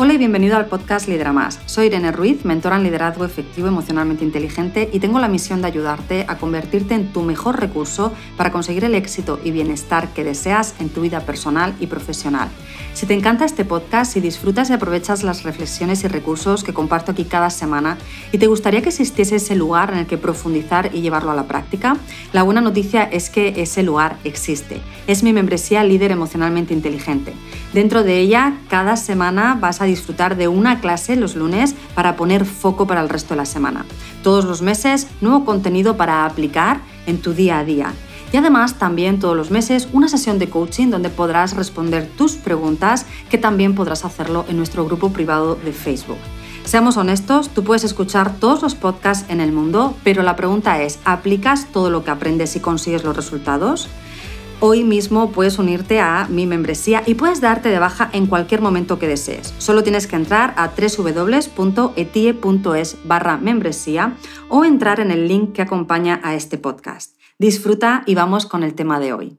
Hola y bienvenido al podcast Lidera Más. Soy Irene Ruiz, mentora en liderazgo efectivo emocionalmente inteligente y tengo la misión de ayudarte a convertirte en tu mejor recurso para conseguir el éxito y bienestar que deseas en tu vida personal y profesional. Si te encanta este podcast, si disfrutas y aprovechas las reflexiones y recursos que comparto aquí cada semana y te gustaría que existiese ese lugar en el que profundizar y llevarlo a la práctica, la buena noticia es que ese lugar existe. Es mi membresía Líder Emocionalmente Inteligente. Dentro de ella, cada semana vas a disfrutar de una clase los lunes para poner foco para el resto de la semana. Todos los meses, nuevo contenido para aplicar en tu día a día. Y además también todos los meses una sesión de coaching donde podrás responder tus preguntas que también podrás hacerlo en nuestro grupo privado de Facebook. Seamos honestos, tú puedes escuchar todos los podcasts en el mundo, pero la pregunta es, ¿aplicas todo lo que aprendes y consigues los resultados? Hoy mismo puedes unirte a mi membresía y puedes darte de baja en cualquier momento que desees. Solo tienes que entrar a www.etie.es barra membresía o entrar en el link que acompaña a este podcast. Disfruta y vamos con el tema de hoy.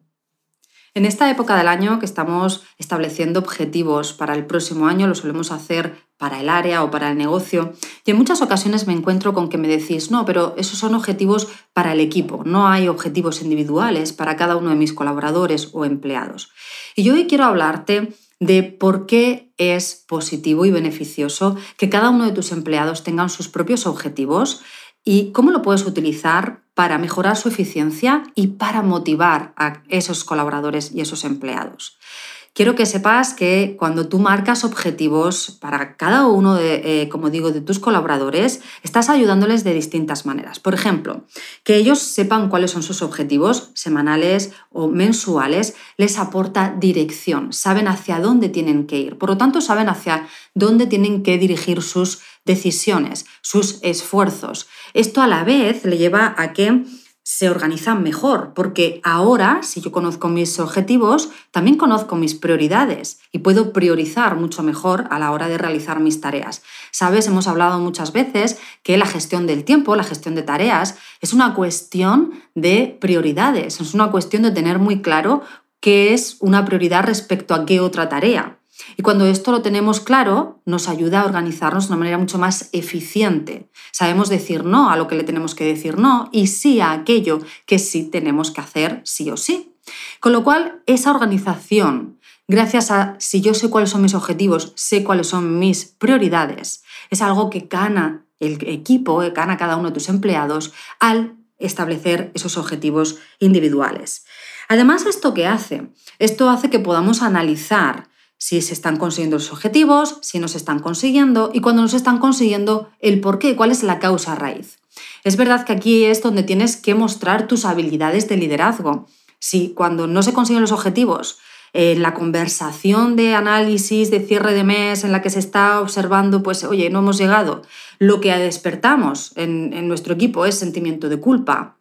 En esta época del año que estamos estableciendo objetivos para el próximo año, lo solemos hacer para el área o para el negocio, y en muchas ocasiones me encuentro con que me decís, no, pero esos son objetivos para el equipo, no hay objetivos individuales para cada uno de mis colaboradores o empleados. Y yo hoy quiero hablarte de por qué es positivo y beneficioso que cada uno de tus empleados tengan sus propios objetivos y cómo lo puedes utilizar para mejorar su eficiencia y para motivar a esos colaboradores y esos empleados. Quiero que sepas que cuando tú marcas objetivos para cada uno de, eh, como digo, de tus colaboradores, estás ayudándoles de distintas maneras. Por ejemplo, que ellos sepan cuáles son sus objetivos semanales o mensuales, les aporta dirección, saben hacia dónde tienen que ir. Por lo tanto, saben hacia dónde tienen que dirigir sus decisiones, sus esfuerzos. Esto a la vez le lleva a que se organizan mejor, porque ahora, si yo conozco mis objetivos, también conozco mis prioridades y puedo priorizar mucho mejor a la hora de realizar mis tareas. Sabes, hemos hablado muchas veces que la gestión del tiempo, la gestión de tareas, es una cuestión de prioridades, es una cuestión de tener muy claro qué es una prioridad respecto a qué otra tarea. Y cuando esto lo tenemos claro, nos ayuda a organizarnos de una manera mucho más eficiente. Sabemos decir no a lo que le tenemos que decir no y sí a aquello que sí tenemos que hacer sí o sí. Con lo cual, esa organización, gracias a si yo sé cuáles son mis objetivos, sé cuáles son mis prioridades, es algo que gana el equipo, gana cada uno de tus empleados al establecer esos objetivos individuales. Además, ¿esto qué hace? Esto hace que podamos analizar si se están consiguiendo los objetivos, si no se están consiguiendo y cuando no se están consiguiendo, el por qué, cuál es la causa raíz. Es verdad que aquí es donde tienes que mostrar tus habilidades de liderazgo. Si cuando no se consiguen los objetivos, en la conversación de análisis de cierre de mes en la que se está observando, pues, oye, no hemos llegado, lo que despertamos en, en nuestro equipo es sentimiento de culpa,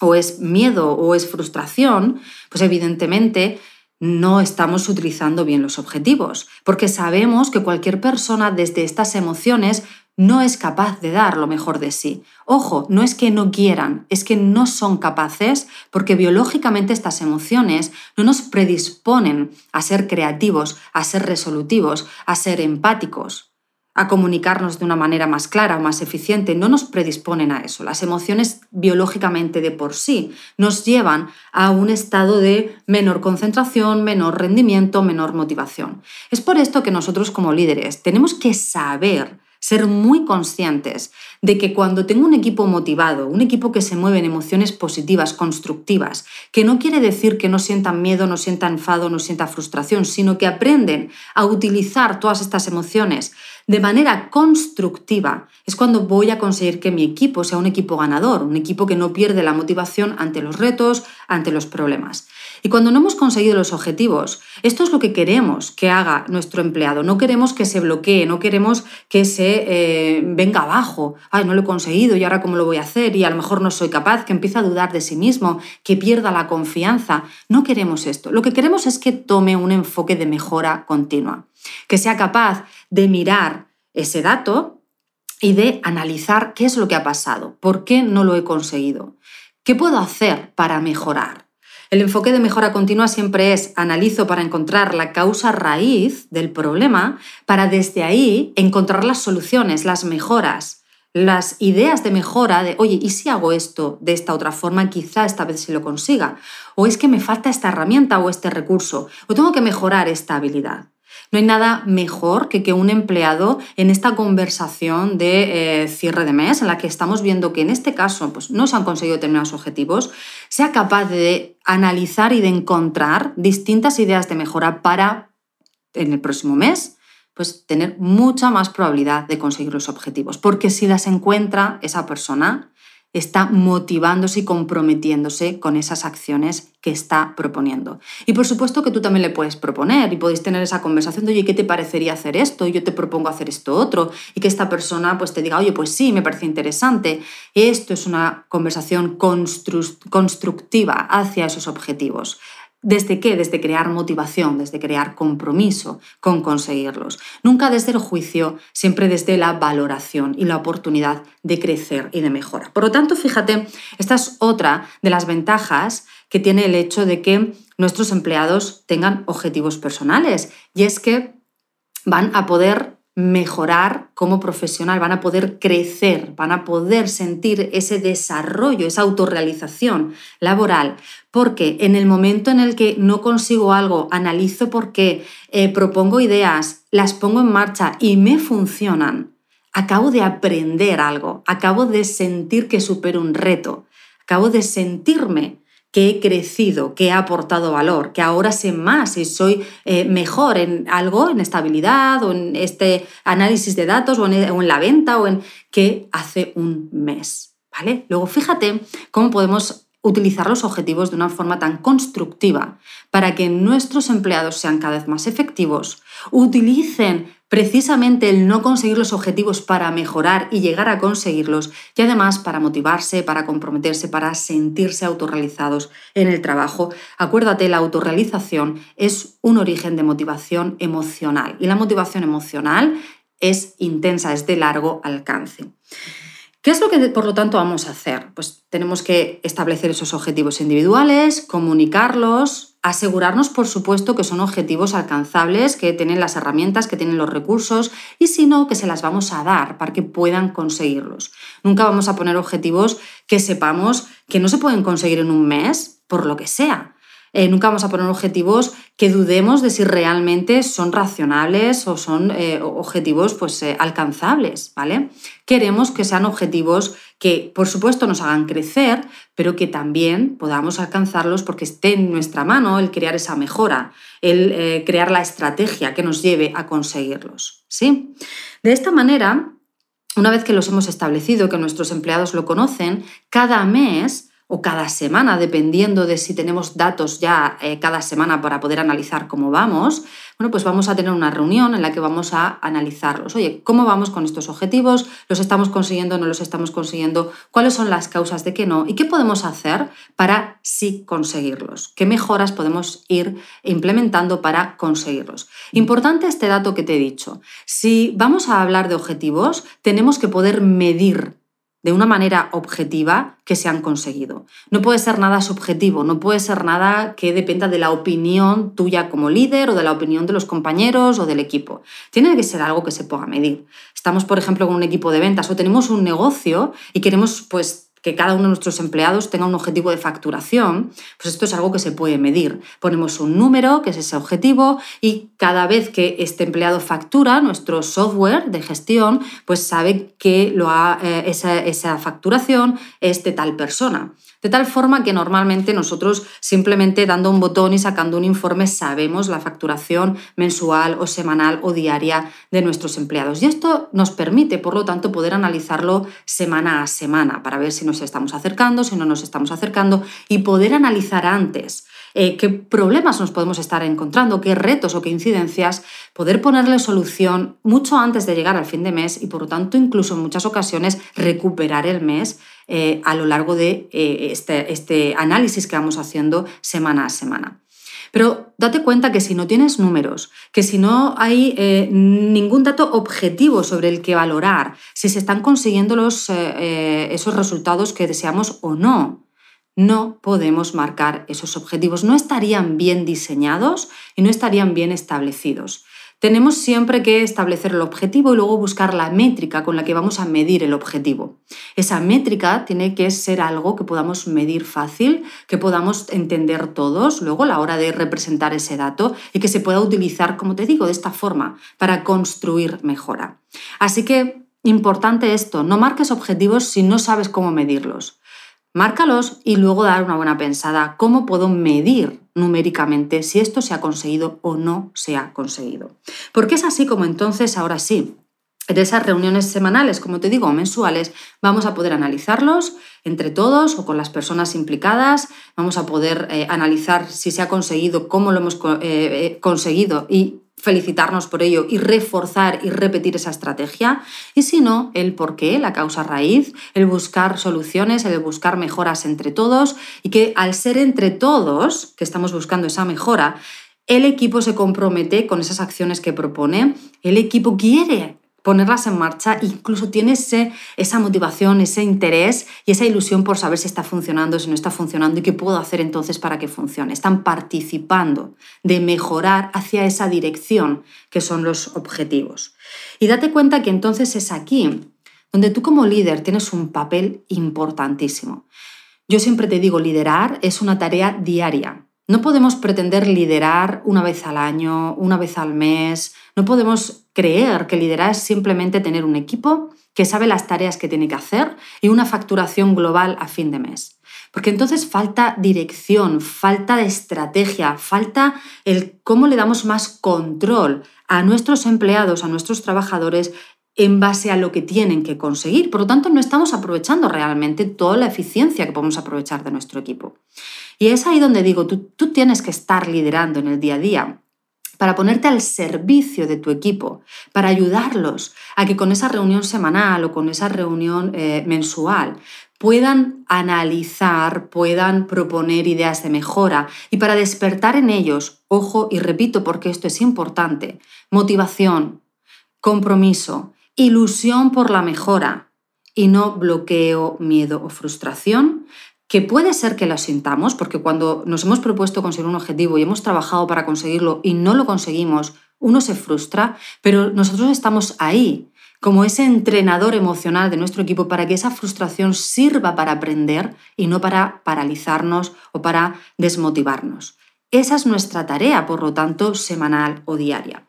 o es miedo, o es frustración, pues evidentemente no estamos utilizando bien los objetivos, porque sabemos que cualquier persona desde estas emociones no es capaz de dar lo mejor de sí. Ojo, no es que no quieran, es que no son capaces porque biológicamente estas emociones no nos predisponen a ser creativos, a ser resolutivos, a ser empáticos a comunicarnos de una manera más clara más eficiente, no nos predisponen a eso. Las emociones biológicamente de por sí nos llevan a un estado de menor concentración, menor rendimiento, menor motivación. Es por esto que nosotros como líderes tenemos que saber ser muy conscientes de que cuando tengo un equipo motivado, un equipo que se mueve en emociones positivas, constructivas, que no quiere decir que no sientan miedo, no sientan enfado, no sientan frustración, sino que aprenden a utilizar todas estas emociones de manera constructiva, es cuando voy a conseguir que mi equipo sea un equipo ganador, un equipo que no pierde la motivación ante los retos, ante los problemas. Y cuando no hemos conseguido los objetivos, esto es lo que queremos que haga nuestro empleado. No queremos que se bloquee, no queremos que se eh, venga abajo. Ay, no lo he conseguido y ahora cómo lo voy a hacer y a lo mejor no soy capaz, que empiece a dudar de sí mismo, que pierda la confianza. No queremos esto. Lo que queremos es que tome un enfoque de mejora continua, que sea capaz de mirar ese dato y de analizar qué es lo que ha pasado, por qué no lo he conseguido, qué puedo hacer para mejorar. El enfoque de mejora continua siempre es analizo para encontrar la causa raíz del problema, para desde ahí encontrar las soluciones, las mejoras, las ideas de mejora de, oye, ¿y si hago esto de esta otra forma? Quizá esta vez se lo consiga. O es que me falta esta herramienta o este recurso. O tengo que mejorar esta habilidad. No hay nada mejor que que un empleado en esta conversación de eh, cierre de mes, en la que estamos viendo que en este caso pues, no se han conseguido determinados objetivos, sea capaz de analizar y de encontrar distintas ideas de mejora para en el próximo mes pues tener mucha más probabilidad de conseguir los objetivos. Porque si las encuentra esa persona, está motivándose y comprometiéndose con esas acciones que está proponiendo. Y por supuesto que tú también le puedes proponer y podéis tener esa conversación de, oye, ¿qué te parecería hacer esto? Y yo te propongo hacer esto otro. Y que esta persona pues te diga, oye, pues sí, me parece interesante. Esto es una conversación constructiva hacia esos objetivos. ¿Desde qué? Desde crear motivación, desde crear compromiso con conseguirlos. Nunca desde el juicio, siempre desde la valoración y la oportunidad de crecer y de mejora. Por lo tanto, fíjate, esta es otra de las ventajas que tiene el hecho de que nuestros empleados tengan objetivos personales y es que van a poder mejorar como profesional, van a poder crecer, van a poder sentir ese desarrollo, esa autorrealización laboral, porque en el momento en el que no consigo algo, analizo por qué, eh, propongo ideas, las pongo en marcha y me funcionan, acabo de aprender algo, acabo de sentir que supero un reto, acabo de sentirme que he crecido, que he aportado valor, que ahora sé más y soy eh, mejor en algo, en estabilidad o en este análisis de datos o en, o en la venta o en que hace un mes. ¿Vale? Luego fíjate cómo podemos utilizar los objetivos de una forma tan constructiva para que nuestros empleados sean cada vez más efectivos, utilicen precisamente el no conseguir los objetivos para mejorar y llegar a conseguirlos y además para motivarse, para comprometerse, para sentirse autorrealizados en el trabajo. Acuérdate, la autorrealización es un origen de motivación emocional y la motivación emocional es intensa, es de largo alcance. ¿Qué es lo que, por lo tanto, vamos a hacer? Pues tenemos que establecer esos objetivos individuales, comunicarlos, asegurarnos, por supuesto, que son objetivos alcanzables, que tienen las herramientas, que tienen los recursos y si no, que se las vamos a dar para que puedan conseguirlos. Nunca vamos a poner objetivos que sepamos que no se pueden conseguir en un mes, por lo que sea. Eh, nunca vamos a poner objetivos que dudemos de si realmente son racionales o son eh, objetivos pues, eh, alcanzables, ¿vale? Queremos que sean objetivos que, por supuesto, nos hagan crecer, pero que también podamos alcanzarlos porque esté en nuestra mano el crear esa mejora, el crear la estrategia que nos lleve a conseguirlos, ¿sí? De esta manera, una vez que los hemos establecido, que nuestros empleados lo conocen, cada mes o cada semana, dependiendo de si tenemos datos ya eh, cada semana para poder analizar cómo vamos, bueno, pues vamos a tener una reunión en la que vamos a analizarlos. Oye, ¿cómo vamos con estos objetivos? ¿Los estamos consiguiendo? ¿No los estamos consiguiendo? ¿Cuáles son las causas de que no? ¿Y qué podemos hacer para sí conseguirlos? ¿Qué mejoras podemos ir implementando para conseguirlos? Importante este dato que te he dicho. Si vamos a hablar de objetivos, tenemos que poder medir de una manera objetiva que se han conseguido. No puede ser nada subjetivo, no puede ser nada que dependa de la opinión tuya como líder o de la opinión de los compañeros o del equipo. Tiene que ser algo que se pueda medir. Estamos, por ejemplo, con un equipo de ventas o tenemos un negocio y queremos pues que cada uno de nuestros empleados tenga un objetivo de facturación, pues esto es algo que se puede medir. Ponemos un número, que es ese objetivo, y cada vez que este empleado factura, nuestro software de gestión, pues sabe que lo ha, eh, esa, esa facturación es de tal persona. De tal forma que normalmente nosotros simplemente dando un botón y sacando un informe sabemos la facturación mensual o semanal o diaria de nuestros empleados. Y esto nos permite, por lo tanto, poder analizarlo semana a semana para ver si nos estamos acercando, si no nos estamos acercando y poder analizar antes eh, qué problemas nos podemos estar encontrando, qué retos o qué incidencias, poder ponerle solución mucho antes de llegar al fin de mes y por lo tanto incluso en muchas ocasiones recuperar el mes eh, a lo largo de eh, este, este análisis que vamos haciendo semana a semana. Pero date cuenta que si no tienes números, que si no hay ningún dato objetivo sobre el que valorar, si se están consiguiendo los, esos resultados que deseamos o no, no podemos marcar esos objetivos. No estarían bien diseñados y no estarían bien establecidos. Tenemos siempre que establecer el objetivo y luego buscar la métrica con la que vamos a medir el objetivo. Esa métrica tiene que ser algo que podamos medir fácil, que podamos entender todos luego a la hora de representar ese dato y que se pueda utilizar, como te digo, de esta forma para construir mejora. Así que, importante esto, no marques objetivos si no sabes cómo medirlos. Márcalos y luego dar una buena pensada. ¿Cómo puedo medir numéricamente si esto se ha conseguido o no se ha conseguido? Porque es así como entonces, ahora sí, en esas reuniones semanales, como te digo, mensuales, vamos a poder analizarlos entre todos o con las personas implicadas, vamos a poder eh, analizar si se ha conseguido, cómo lo hemos eh, eh, conseguido y felicitarnos por ello y reforzar y repetir esa estrategia. Y si no, el por qué, la causa raíz, el buscar soluciones, el buscar mejoras entre todos y que al ser entre todos que estamos buscando esa mejora, el equipo se compromete con esas acciones que propone, el equipo quiere ponerlas en marcha, incluso tiene esa motivación, ese interés y esa ilusión por saber si está funcionando, si no está funcionando y qué puedo hacer entonces para que funcione. Están participando de mejorar hacia esa dirección que son los objetivos. Y date cuenta que entonces es aquí donde tú como líder tienes un papel importantísimo. Yo siempre te digo, liderar es una tarea diaria. No podemos pretender liderar una vez al año, una vez al mes. No podemos creer que liderar es simplemente tener un equipo que sabe las tareas que tiene que hacer y una facturación global a fin de mes. Porque entonces falta dirección, falta de estrategia, falta el cómo le damos más control a nuestros empleados, a nuestros trabajadores en base a lo que tienen que conseguir. Por lo tanto, no estamos aprovechando realmente toda la eficiencia que podemos aprovechar de nuestro equipo. Y es ahí donde digo, tú, tú tienes que estar liderando en el día a día para ponerte al servicio de tu equipo, para ayudarlos a que con esa reunión semanal o con esa reunión eh, mensual puedan analizar, puedan proponer ideas de mejora y para despertar en ellos, ojo y repito porque esto es importante, motivación, compromiso, ilusión por la mejora y no bloqueo, miedo o frustración, que puede ser que la sintamos, porque cuando nos hemos propuesto conseguir un objetivo y hemos trabajado para conseguirlo y no lo conseguimos, uno se frustra, pero nosotros estamos ahí como ese entrenador emocional de nuestro equipo para que esa frustración sirva para aprender y no para paralizarnos o para desmotivarnos. Esa es nuestra tarea, por lo tanto, semanal o diaria.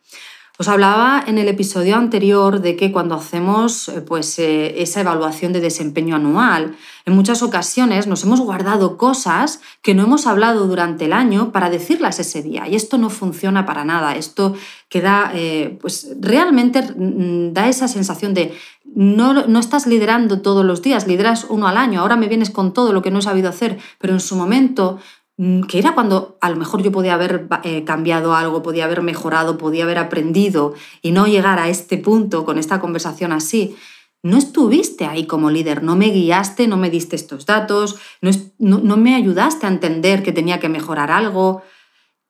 Os hablaba en el episodio anterior de que cuando hacemos eh, pues, eh, esa evaluación de desempeño anual, en muchas ocasiones nos hemos guardado cosas que no hemos hablado durante el año para decirlas ese día. Y esto no funciona para nada. Esto queda, eh, pues realmente mm, da esa sensación de no, no estás liderando todos los días, lideras uno al año. Ahora me vienes con todo lo que no he sabido hacer, pero en su momento que era cuando a lo mejor yo podía haber eh, cambiado algo, podía haber mejorado, podía haber aprendido y no llegar a este punto con esta conversación así. No estuviste ahí como líder, no me guiaste, no me diste estos datos, no, no me ayudaste a entender que tenía que mejorar algo.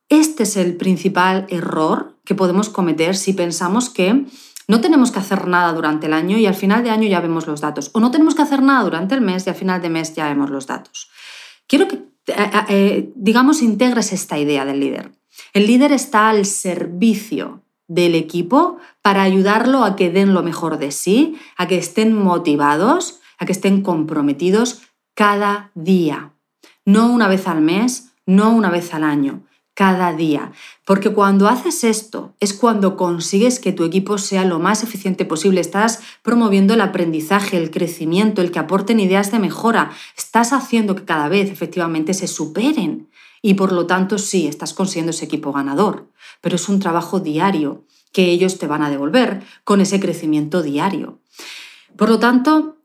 Este es el principal error que podemos cometer si pensamos que no tenemos que hacer nada durante el año y al final de año ya vemos los datos. O no tenemos que hacer nada durante el mes y al final de mes ya vemos los datos. Quiero que eh, digamos, integres esta idea del líder. El líder está al servicio del equipo para ayudarlo a que den lo mejor de sí, a que estén motivados, a que estén comprometidos cada día. No una vez al mes, no una vez al año, cada día. Porque cuando haces esto es cuando consigues que tu equipo sea lo más eficiente posible. Estás promoviendo el aprendizaje, el crecimiento, el que aporten ideas de mejora. Estás haciendo que cada vez efectivamente se superen. Y por lo tanto sí, estás consiguiendo ese equipo ganador. Pero es un trabajo diario que ellos te van a devolver con ese crecimiento diario. Por lo tanto,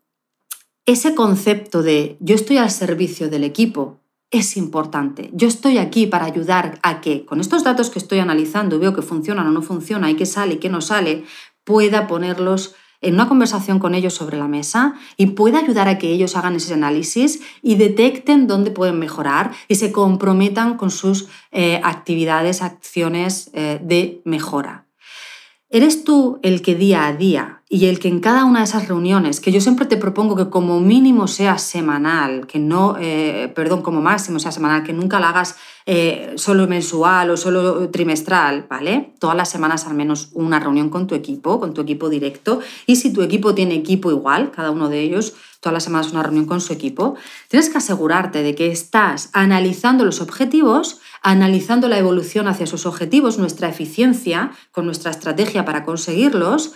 ese concepto de yo estoy al servicio del equipo es importante. Yo estoy aquí para ayudar a que con estos datos que estoy analizando veo que funcionan o no funcionan y qué sale y qué no sale, pueda ponerlos en una conversación con ellos sobre la mesa y pueda ayudar a que ellos hagan ese análisis y detecten dónde pueden mejorar y se comprometan con sus eh, actividades, acciones eh, de mejora. ¿Eres tú el que día a día y el que en cada una de esas reuniones, que yo siempre te propongo que como mínimo sea semanal, que no, eh, perdón, como máximo sea semanal, que nunca la hagas eh, solo mensual o solo trimestral, ¿vale? Todas las semanas al menos una reunión con tu equipo, con tu equipo directo. Y si tu equipo tiene equipo igual, cada uno de ellos, todas las semanas una reunión con su equipo, tienes que asegurarte de que estás analizando los objetivos, analizando la evolución hacia esos objetivos, nuestra eficiencia con nuestra estrategia para conseguirlos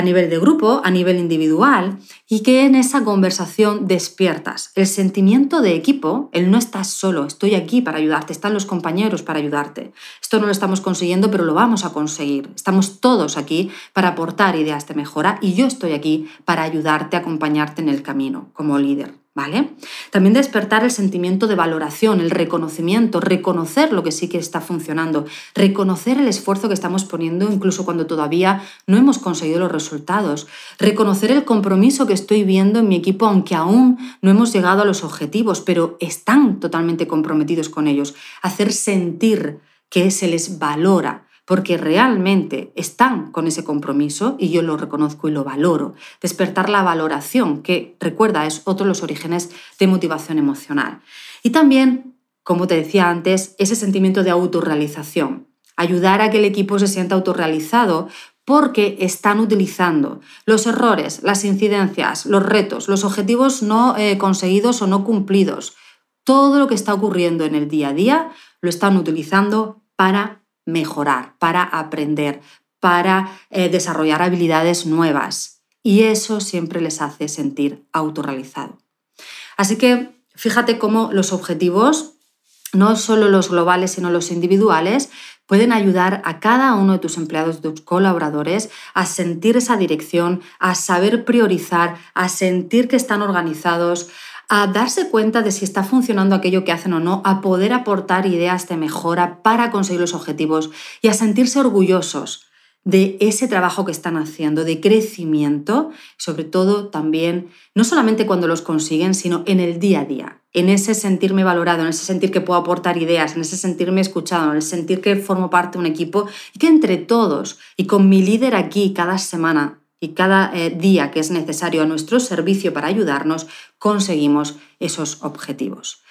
a nivel de grupo, a nivel individual, y que en esa conversación despiertas el sentimiento de equipo, el no estás solo, estoy aquí para ayudarte, están los compañeros para ayudarte. Esto no lo estamos consiguiendo, pero lo vamos a conseguir. Estamos todos aquí para aportar ideas de mejora y yo estoy aquí para ayudarte, acompañarte en el camino como líder. ¿Vale? También despertar el sentimiento de valoración, el reconocimiento, reconocer lo que sí que está funcionando, reconocer el esfuerzo que estamos poniendo incluso cuando todavía no hemos conseguido los resultados, reconocer el compromiso que estoy viendo en mi equipo aunque aún no hemos llegado a los objetivos, pero están totalmente comprometidos con ellos, hacer sentir que se les valora, porque realmente están con ese compromiso y yo lo reconozco y lo valoro. Despertar la valoración, que recuerda es otro de los orígenes de motivación emocional. Y también, como te decía antes, ese sentimiento de autorrealización. Ayudar a que el equipo se sienta autorrealizado porque están utilizando los errores, las incidencias, los retos, los objetivos no eh, conseguidos o no cumplidos. Todo lo que está ocurriendo en el día a día lo están utilizando para mejorar, para aprender, para eh, desarrollar habilidades nuevas. Y eso siempre les hace sentir autorrealizado. Así que fíjate cómo los objetivos, no solo los globales, sino los individuales, pueden ayudar a cada uno de tus empleados, tus colaboradores, a sentir esa dirección, a saber priorizar, a sentir que están organizados, a darse cuenta de si está funcionando aquello que hacen o no, a poder aportar ideas de mejora para conseguir los objetivos y a sentirse orgullosos de ese trabajo que están haciendo, de crecimiento, sobre todo también, no solamente cuando los consiguen, sino en el día a día, en ese sentirme valorado, en ese sentir que puedo aportar ideas, en ese sentirme escuchado, en el sentir que formo parte de un equipo y que entre todos y con mi líder aquí cada semana y cada eh, día que es necesario a nuestro servicio para ayudarnos, conseguimos esos objetivos.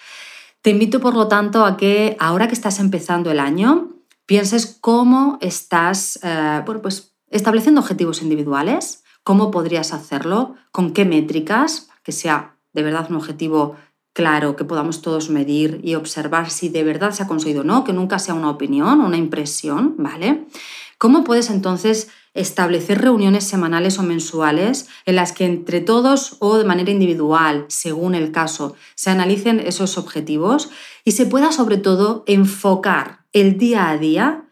Te invito, por lo tanto, a que ahora que estás empezando el año, pienses cómo estás eh, pues, estableciendo objetivos individuales, cómo podrías hacerlo, con qué métricas, que sea de verdad un objetivo claro, que podamos todos medir y observar si de verdad se ha conseguido o no, que nunca sea una opinión, una impresión, ¿vale? ¿Cómo puedes entonces establecer reuniones semanales o mensuales en las que entre todos o de manera individual, según el caso, se analicen esos objetivos y se pueda sobre todo enfocar el día a día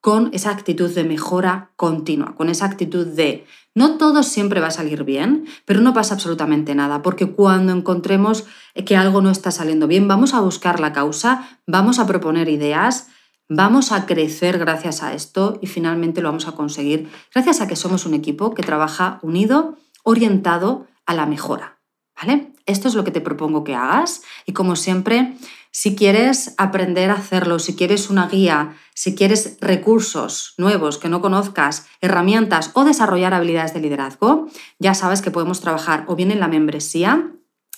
con esa actitud de mejora continua, con esa actitud de no todo siempre va a salir bien, pero no pasa absolutamente nada, porque cuando encontremos que algo no está saliendo bien, vamos a buscar la causa, vamos a proponer ideas Vamos a crecer gracias a esto y finalmente lo vamos a conseguir gracias a que somos un equipo que trabaja unido, orientado a la mejora. ¿Vale? Esto es lo que te propongo que hagas y como siempre, si quieres aprender a hacerlo, si quieres una guía, si quieres recursos nuevos que no conozcas, herramientas o desarrollar habilidades de liderazgo, ya sabes que podemos trabajar o bien en la membresía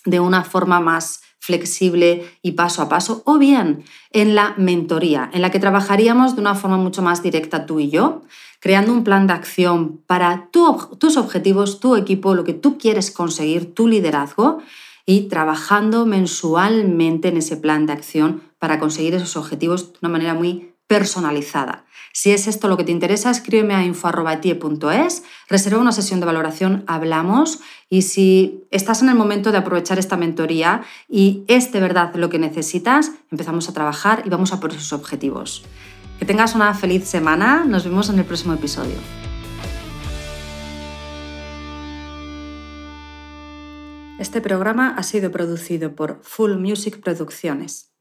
de una forma más flexible y paso a paso, o bien en la mentoría, en la que trabajaríamos de una forma mucho más directa tú y yo, creando un plan de acción para tus objetivos, tu equipo, lo que tú quieres conseguir, tu liderazgo, y trabajando mensualmente en ese plan de acción para conseguir esos objetivos de una manera muy personalizada. Si es esto lo que te interesa, escríbeme a info.etie.es, reserva una sesión de valoración, hablamos y si estás en el momento de aprovechar esta mentoría y es de verdad lo que necesitas, empezamos a trabajar y vamos a por esos objetivos. Que tengas una feliz semana, nos vemos en el próximo episodio. Este programa ha sido producido por Full Music Producciones.